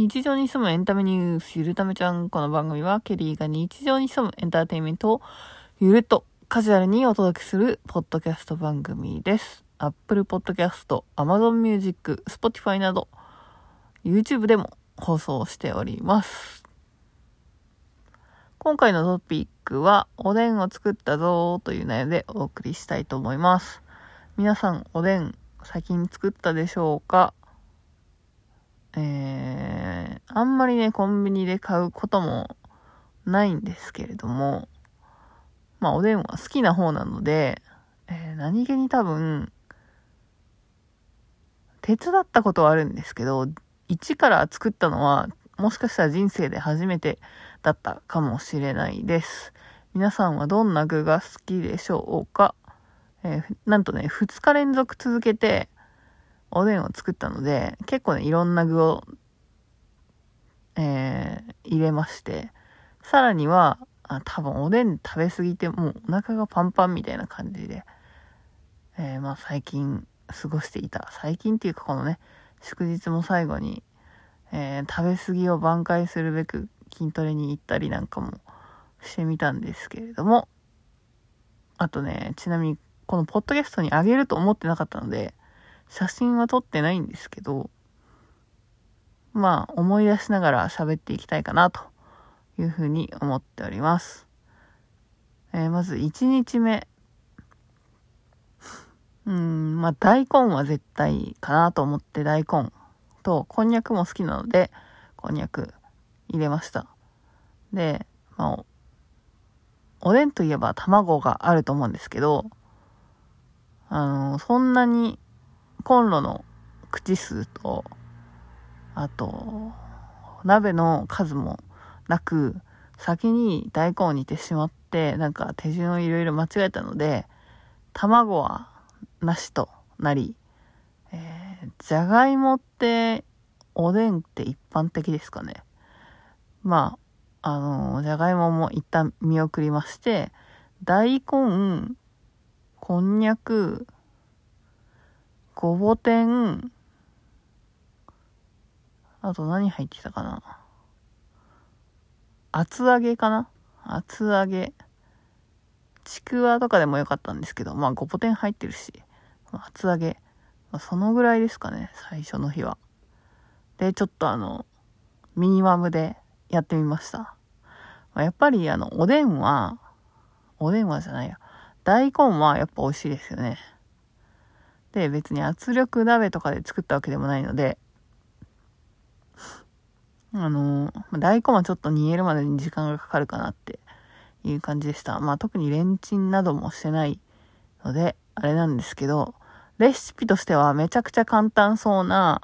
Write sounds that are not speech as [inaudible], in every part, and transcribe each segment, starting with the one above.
日常に潜むエンタメニュース、ゆるためちゃん。この番組は、ケリーが日常に潜むエンターテインメントを、ゆるっとカジュアルにお届けする、ポッドキャスト番組です。Apple Podcast、Amazon Music、Spotify など、YouTube でも放送しております。今回のトピックは、おでんを作ったぞという内容でお送りしたいと思います。皆さん、おでん、先に作ったでしょうか？えー、あんまりね、コンビニで買うこともないんですけれども、まあ、おでんは好きな方なので、えー、何気に多分、手伝ったことはあるんですけど、一から作ったのは、もしかしたら人生で初めてだったかもしれないです。皆さんはどんな具が好きでしょうか？えー、なんとね、2日連続続けて、おでんを作ったので、結構ね、いろんな具を、えー、入れまして、さらには、あ多分おでん食べ過ぎてもうお腹がパンパンみたいな感じで、えー、まあ最近過ごしていた。最近っていうかこのね、祝日も最後に、えー、食べ過ぎを挽回するべく筋トレに行ったりなんかもしてみたんですけれども、あとね、ちなみにこのポッドキャストにあげると思ってなかったので、写真は撮ってないんですけど、まあ思い出しながら喋っていきたいかなというふうに思っております。えー、まず1日目。うん、まあ大根は絶対かなと思って大根とこんにゃくも好きなのでこんにゃく入れました。で、まあおでんといえば卵があると思うんですけど、あの、そんなにコンロの口数と、あと、鍋の数もなく、先に大根を煮てしまって、なんか手順をいろいろ間違えたので、卵はなしとなり、えー、じゃがいもって、おでんって一般的ですかね。まあ、あの、じゃがいもも一旦見送りまして、大根、こんにゃく、ごぼ天、あと何入ってたかな厚揚げかな厚揚げ。ちくわとかでもよかったんですけど、まあごぼ天入ってるし、厚揚げ。まあ、そのぐらいですかね、最初の日は。で、ちょっとあの、ミニマムでやってみました。まあ、やっぱりあの、おでんは、おでんはじゃないや。大根はやっぱ美味しいですよね。で、別に圧力鍋とかで作ったわけでもないので、あの、大根はちょっと煮えるまでに時間がかかるかなっていう感じでした。まあ特にレンチンなどもしてないので、あれなんですけど、レシピとしてはめちゃくちゃ簡単そうな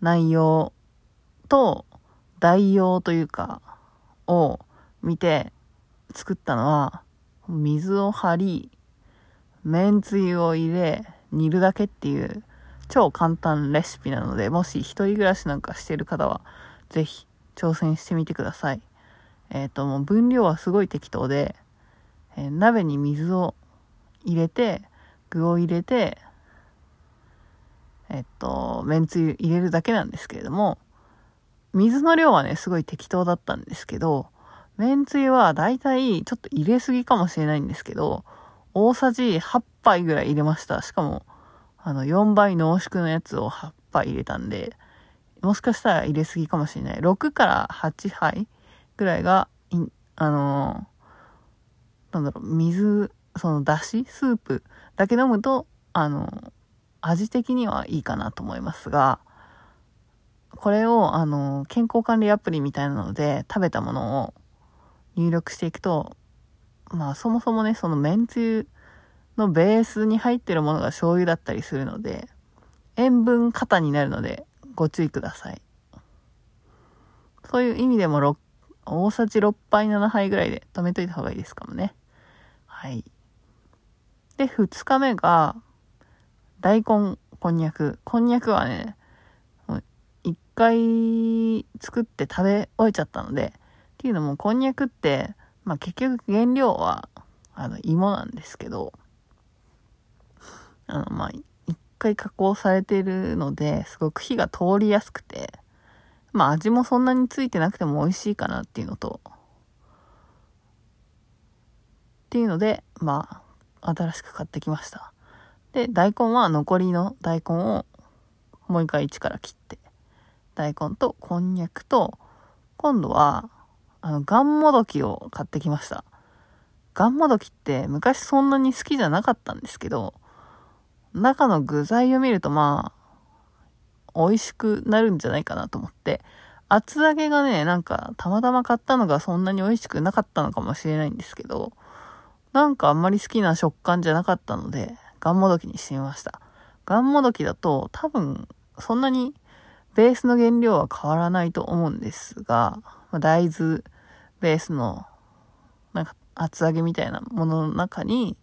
内容と代用というか、を見て作ったのは、水を張り、めんつゆを入れ、煮るだけっていう超簡単レシピなので、もし一人暮らしなんかしてる方は、ぜひ挑戦してみてください。えっ、ー、と、もう分量はすごい適当で、えー、鍋に水を入れて、具を入れて、えっと、めんつゆ入れるだけなんですけれども、水の量はね、すごい適当だったんですけど、めんつゆはだいたいちょっと入れすぎかもしれないんですけど、大さじ8杯ぐらい入れました。しかも、あの、4倍濃縮のやつを8杯入れたんで、もしかしたら入れすぎかもしれない。6から8杯ぐらいが、いあのー、なんだろう、水、そのだしスープだけ飲むと、あのー、味的にはいいかなと思いますが、これを、あのー、健康管理アプリみたいなので食べたものを入力していくと、まあそもそもね、そのめんつゆのベースに入ってるものが醤油だったりするので、塩分過多になるのでご注意ください。そういう意味でも6、大さじ6杯7杯ぐらいで止めといた方がいいですかもね。はい。で、2日目が、大根、こんにゃく。こんにゃくはね、もう1回作って食べ終えちゃったので、っていうのも、こんにゃくって、まあ結局原料は、あの、芋なんですけど、あの、まあ、一回加工されてるので、すごく火が通りやすくて、まあ味もそんなについてなくても美味しいかなっていうのと、っていうので、まあ、新しく買ってきました。で、大根は残りの大根をもう一回一から切って、大根とこんにゃくと、今度は、あの、ガンモドキを買ってきました。ガンモドキって昔そんなに好きじゃなかったんですけど、中の具材を見るとまあ、美味しくなるんじゃないかなと思って、厚揚げがね、なんかたまたま買ったのがそんなに美味しくなかったのかもしれないんですけど、なんかあんまり好きな食感じゃなかったので、ガンモドキにしてみました。ガンモドキだと多分そんなにベースの原料は変わらないと思うんですが、ま、大豆ベースのなんか厚揚げみたいなものの中に、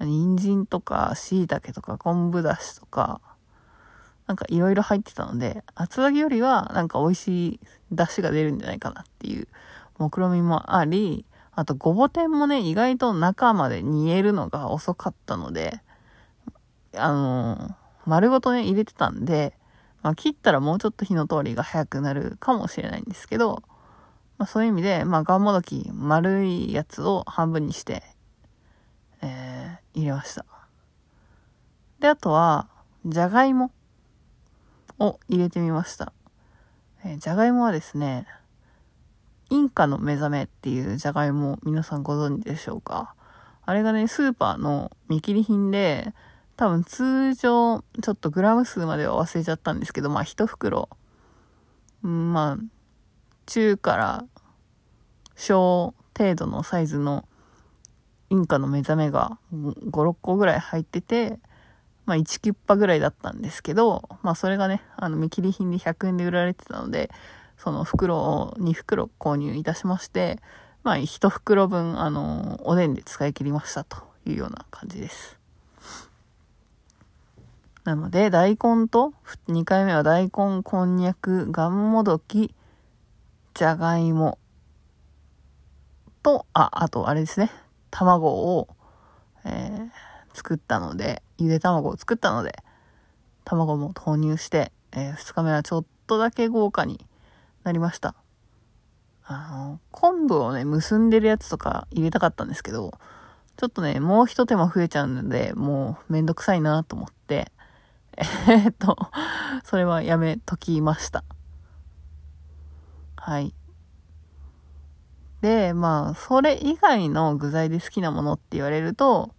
人参とか椎茸とか昆布だしとか、なんかいろいろ入ってたので、厚揚げよりはなんか美味しい出汁が出るんじゃないかなっていう目論みもあり、あと、ごぼ天もね、意外と中まで煮えるのが遅かったので、あのー、丸ごとね、入れてたんで、まあ、切ったらもうちょっと火の通りが早くなるかもしれないんですけど、まあ、そういう意味で、まあ、ガンモドキ、丸いやつを半分にして、えー、入れました。で、あとは、じゃがいもを入れてみました。えー、じゃがいもはですね、インカの目覚めっていうじゃがいも皆さんご存知でしょうか？あれがね、スーパーの見切り品で、多分通常、ちょっとグラム数までは忘れちゃったんですけど、まあ一袋、まあ、中から小程度のサイズのインカの目覚めが5、6個ぐらい入ってて、まあ1キュッパぐらいだったんですけど、まあそれがね、あの見切り品で100円で売られてたので、その袋を2袋購入いたしまして、まあ、1袋分、あの、おでんで使い切りましたというような感じです。なので、大根と、2回目は大根、こんにゃく、がんもどき、じゃがいも、と、あ、あと、あれですね、卵を、えー、作ったので、ゆで卵を作ったので、卵も投入して、えー、2日目はちょっとだけ豪華になりました。あの、昆布をね、結んでるやつとか入れたかったんですけど、ちょっとね、もう一手間増えちゃうので、もうめんどくさいなと思って、えー、っと、それはやめときました。はい。で、まあ、それ以外の具材で好きなものって言われると、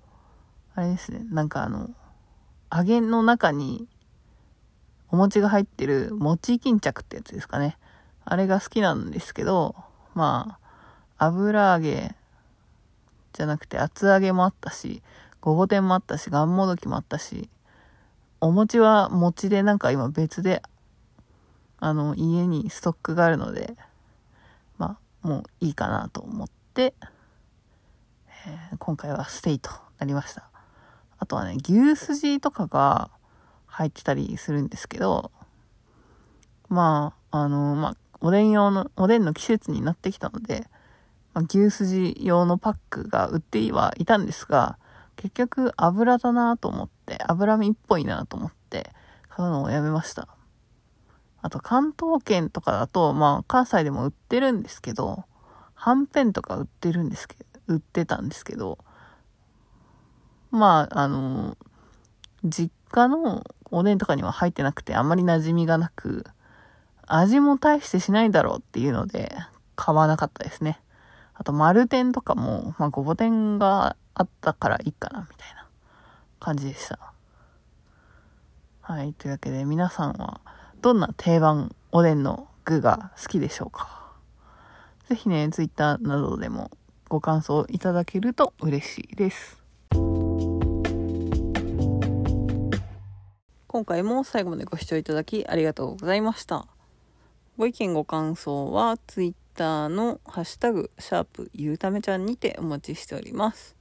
あれですね、なんかあの、揚げの中にお餅が入ってる餅巾着ってやつですかね。あれが好きなんですけど、まあ、油揚げじゃなくて厚揚げもあったし、ごぼ天もあったし、がんもどきもあったし、お餅は餅でなんか今別で、あの、家にストックがあるので、まあ、もういいかなと思って、えー、今回はステイとなりました。あとはね、牛すじとかが入ってたりするんですけど、まあ、あの、まあ、おでん用の、おでんの季節になってきたので、まあ、牛すじ用のパックが売ってはいたんですが、結局油だなと思って、脂身っぽいなと思って買うのをやめました。あと関東圏とかだと、まあ関西でも売ってるんですけど、はんぺんとか売ってるんですけど、売ってたんですけど、まあ、あの、実家のおでんとかには入ってなくてあんまり馴染みがなく、味も大してしないだろうっていうので、買わなかったですね。あと、丸天とかも、まあ、ごぼ天があったからいいかな、みたいな感じでした。はい。というわけで、皆さんは、どんな定番おでんの具が好きでしょうか？ぜひね、Twitter などでもご感想いただけると嬉しいです。今回も最後までご視聴いただきありがとうございました。ご意見ご感想は Twitter のハッシュタグ、シャープゆるためちゃんにてお待ちしております。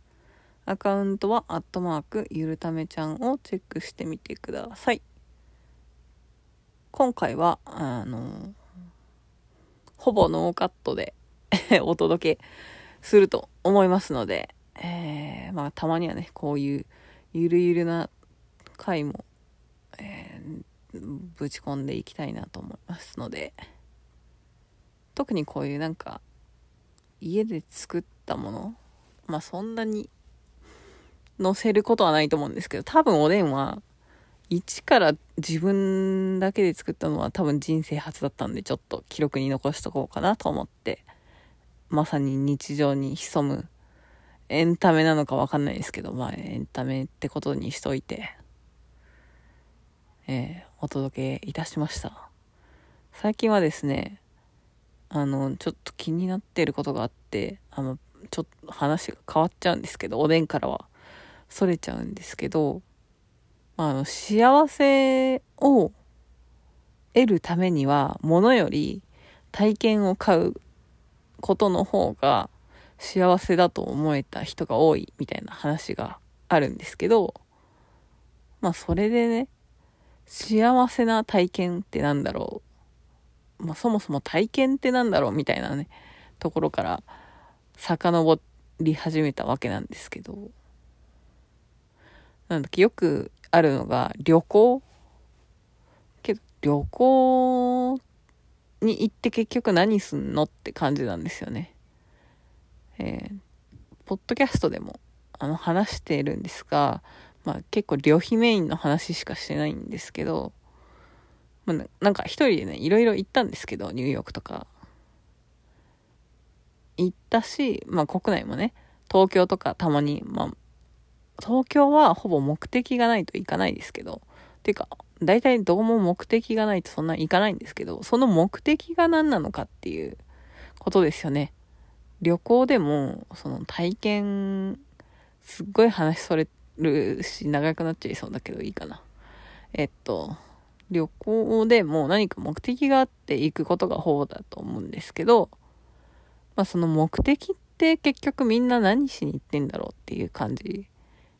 アカウントはアットマークゆるためちゃんをチェックしてみてください。今回は、あの、ほぼノーカットで [laughs] お届けすると思いますので、えー、まあたまにはね、こういうゆるゆるな回も、えー、ぶち込んでいきたいなと思いますので特にこういうなんか家で作ったものまあそんなに載せることはないと思うんですけど多分おでんは一から自分だけで作ったのは多分人生初だったんでちょっと記録に残しとこうかなと思って。まさに日常に潜むエンタメなのかわかんないですけどまあエンタメってことにしといてえー、お届けいたしました。最近はですねあのちょっと気になってることがあってあのちょっと話が変わっちゃうんですけどおでんからはそれちゃうんですけどあの、幸せを得るためには、ものより体験を買うことの方が幸せだと思えた人が多いみたいな話があるんですけど、まあそれでね、幸せな体験ってなんだろう。まあそもそも体験ってなんだろうみたいなね、ところから遡り始めたわけなんですけど、なんだっけ、よくあるのが旅行けど旅行に行って結局何すんのって感じなんですよね。えー、ポッドキャストでもあの話しているんですが、まあ結構旅費メインの話しかしてないんですけど、まあ、なんか一人でね、いろいろ行ったんですけど、ニューヨークとか。行ったし、まあ国内もね、東京とかたまに、まあ東京はほぼ目的がないと行かないですけど、てか、大体どうも目的がないとそんな行かないんですけど、その目的が何なのかっていうことですよね。旅行でも、その体験、すっごい話それるし、長くなっちゃいそうだけどいいかな。えっと、旅行でも何か目的があって行くことがほぼだと思うんですけど、まあその目的って結局みんな何しに行ってんだろうっていう感じ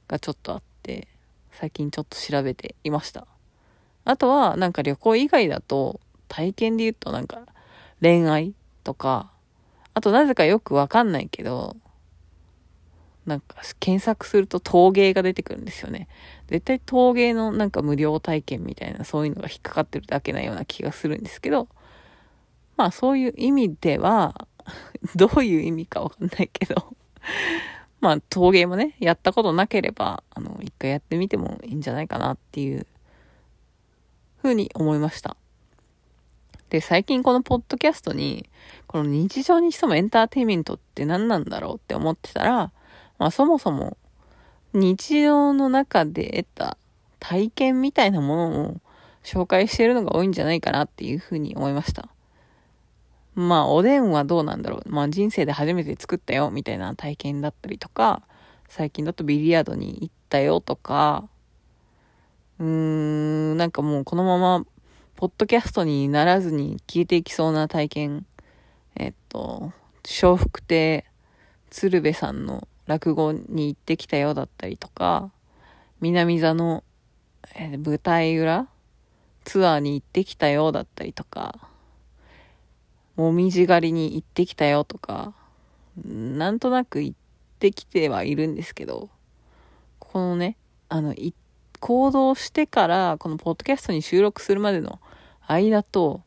がちょっとあって、最近ちょっと調べていました。あとは、なんか旅行以外だと、体験で言うとなんか、恋愛とか、あとなぜかよくわかんないけど、なんか検索すると陶芸が出てくるんですよね。絶対陶芸のなんか無料体験みたいなそういうのが引っかかってるだけなような気がするんですけど、まあそういう意味では、[laughs] どういう意味かわかんないけどまあ、陶芸もね、やったことなければ、あの、一回やってみてもいいんじゃないかなっていう、ふうに思いました。で、最近このポッドキャストに、この日常に潜むエンターテイメントって何なんだろうって思ってたら、まあそもそも、日常の中で得た体験みたいなものを紹介しているのが多いんじゃないかなっていうふうに思いました。まあ、おでんはどうなんだろう。まあ、人生で初めて作ったよ、みたいな体験だったりとか、最近だとビリヤードに行ったよとか、うーん、なんかもうこのまま、ポッドキャストにならずに消えていきそうな体験、えっと、笑福亭鶴瓶さんの落語に行ってきたよだったりとか、南座の、え舞台裏ツアーに行ってきたよだったりとか、もみじ狩りに行ってきたよとか、なんとなく行ってきてはいるんですけど、このね、あの、行動してから、このポッドキャストに収録するまでの間と、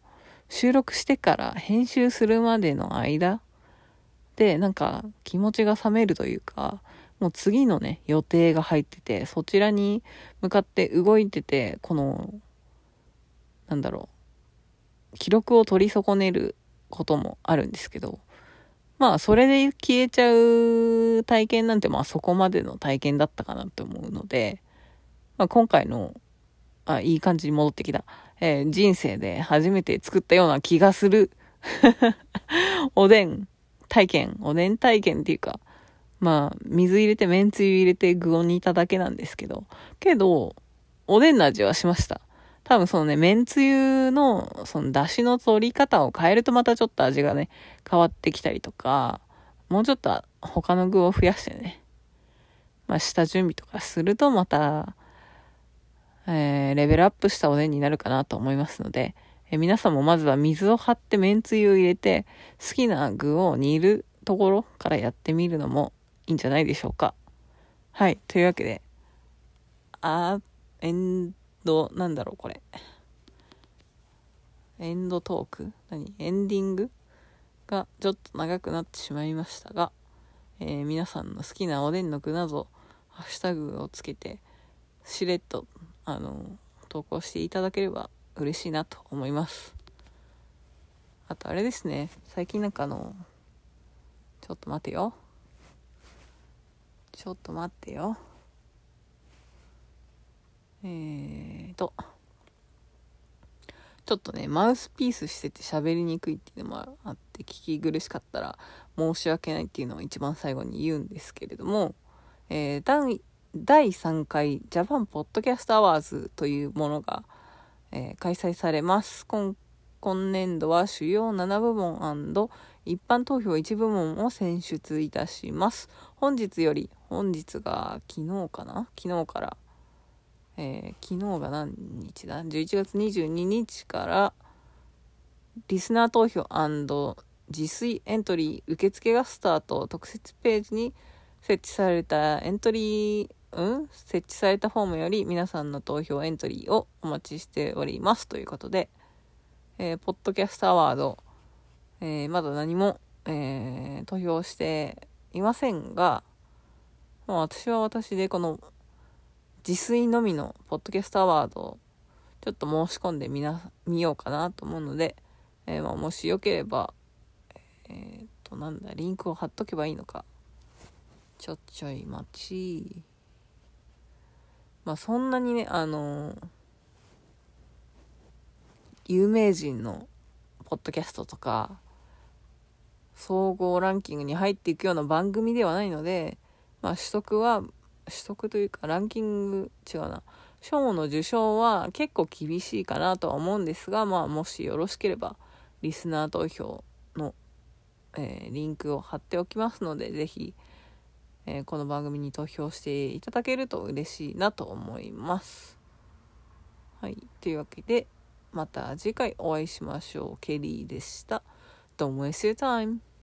収録してから編集するまでの間で、なんか気持ちが冷めるというか、もう次のね、予定が入ってて、そちらに向かって動いてて、この、なんだろう、記録を取り損ねることもあるんですけど、まあ、それで消えちゃう体験なんて、まあ、そこまでの体験だったかなって思うので、まあ、今回の、あ、いい感じに戻ってきた、えー、人生で初めて作ったような気がする [laughs] おでん体験、おでん体験っていうか、まあ、水入れて、めんつゆ入れて具を煮ただけなんですけど、けど、おでんの味はしました。多分そのね、めんつゆの、その出汁の取り方を変えるとまたちょっと味がね、変わってきたりとか、もうちょっと他の具を増やしてね、まあ下準備とかするとまた、えー、レベルアップしたおでんになるかなと思いますので、えー、皆さんもまずは水を張ってめんつゆを入れて、好きな具を煮るところからやってみるのもいいんじゃないでしょうか。はい。というわけで、あー、えんど、なんだろう、これ。エンドトーク？何？エンディングがちょっと長くなってしまいましたが、えー、皆さんの好きなおでんの具などハッシュタグをつけてしれっとあの投稿していただければ嬉しいなと思います。あとあれですね。最近なんかあのちょっと待てよ。ちょっと待ってよ。えーとちょっとね、マウスピースしてて喋りにくいっていうのもあって、聞き苦しかったら申し訳ないっていうのを一番最後に言うんですけれども、えー、第第3回 JAPAN PODCAST AWARDS というものが、えー、開催されます。今今年度は主要7部門一般投票1部門を選出いたします。本日より、本日が昨日かな？昨日からえー、昨日が何日だ ?11 月22日からリスナー投票自薦エントリー受付がスタート特設ページに設置されたエントリーうん？設置されたフォームより皆さんの投票エントリーをお待ちしておりますということで、えー、ポッドキャストアワード、えー、まだ何も、えー、投票していませんが、ま、私は私でこの自炊のみのポッドキャストアワードをちょっと申し込んでみな、見ようかなと思うので、えー、まあ、もしよければ、えー、っと、なんだ、リンクを貼っとけばいいのか。ちょっちょい待ち。まあ、そんなにね、あのー、有名人のポッドキャストとか、総合ランキングに入っていくような番組ではないので、まあ、取得は取得というかランキング違うな賞の受賞は結構厳しいかなとは思うんですが、まあ、もしよろしければリスナー投票の、えー、リンクを貼っておきますので是非、えー、この番組に投票していただけると嬉しいなと思います。はい、というわけでまた次回お会いしましょう。ケリーでした。Don't waste your time.